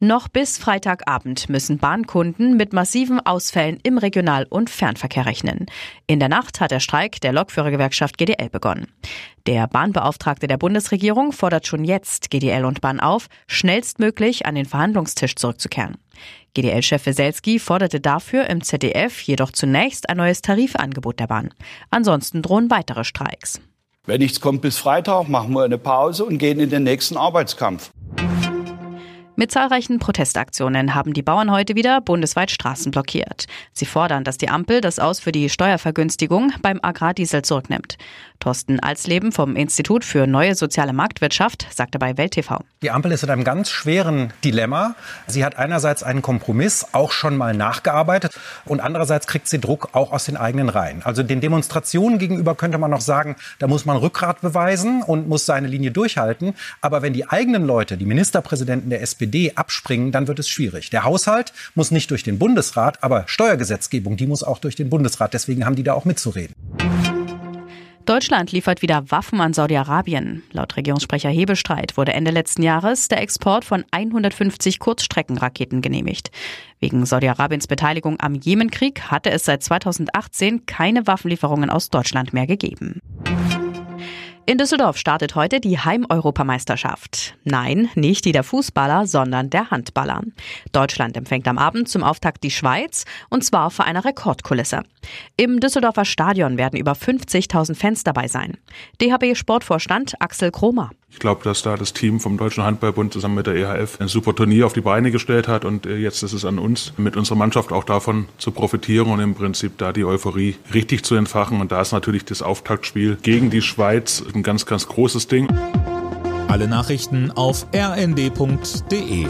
Noch bis Freitagabend müssen Bahnkunden mit massiven Ausfällen im Regional- und Fernverkehr rechnen. In der Nacht hat der Streik der Lokführergewerkschaft GDL begonnen. Der Bahnbeauftragte der Bundesregierung fordert schon jetzt GDL und Bahn auf, schnellstmöglich an den Verhandlungstisch zurückzukehren. GDL-Chef Weselski forderte dafür im ZDF jedoch zunächst ein neues Tarifangebot der Bahn. Ansonsten drohen weitere Streiks. Wenn nichts kommt bis Freitag, machen wir eine Pause und gehen in den nächsten Arbeitskampf. Mit zahlreichen Protestaktionen haben die Bauern heute wieder bundesweit Straßen blockiert. Sie fordern, dass die Ampel das Aus für die Steuervergünstigung beim Agrardiesel zurücknimmt. Thorsten Alsleben vom Institut für neue soziale Marktwirtschaft sagte bei Welt TV. Die Ampel ist in einem ganz schweren Dilemma. Sie hat einerseits einen Kompromiss auch schon mal nachgearbeitet und andererseits kriegt sie Druck auch aus den eigenen Reihen. Also den Demonstrationen gegenüber könnte man noch sagen, da muss man Rückgrat beweisen und muss seine Linie durchhalten. Aber wenn die eigenen Leute, die Ministerpräsidenten der SPD abspringen, dann wird es schwierig. Der Haushalt muss nicht durch den Bundesrat, aber Steuergesetzgebung, die muss auch durch den Bundesrat. Deswegen haben die da auch mitzureden. Deutschland liefert wieder Waffen an Saudi-Arabien. Laut Regierungssprecher Hebestreit wurde Ende letzten Jahres der Export von 150 Kurzstreckenraketen genehmigt. Wegen Saudi-Arabiens Beteiligung am Jemenkrieg hatte es seit 2018 keine Waffenlieferungen aus Deutschland mehr gegeben. In Düsseldorf startet heute die Heimeuropameisterschaft. Nein, nicht die der Fußballer, sondern der Handballer. Deutschland empfängt am Abend zum Auftakt die Schweiz und zwar vor einer Rekordkulisse. Im Düsseldorfer Stadion werden über 50.000 Fans dabei sein. DHB-Sportvorstand Axel Kromer. Ich glaube, dass da das Team vom Deutschen Handballbund zusammen mit der EHF ein super Turnier auf die Beine gestellt hat und äh, jetzt ist es an uns, mit unserer Mannschaft auch davon zu profitieren und im Prinzip da die Euphorie richtig zu entfachen. Und da ist natürlich das Auftaktspiel gegen die Schweiz ein ganz, ganz großes Ding. Alle Nachrichten auf rnd.de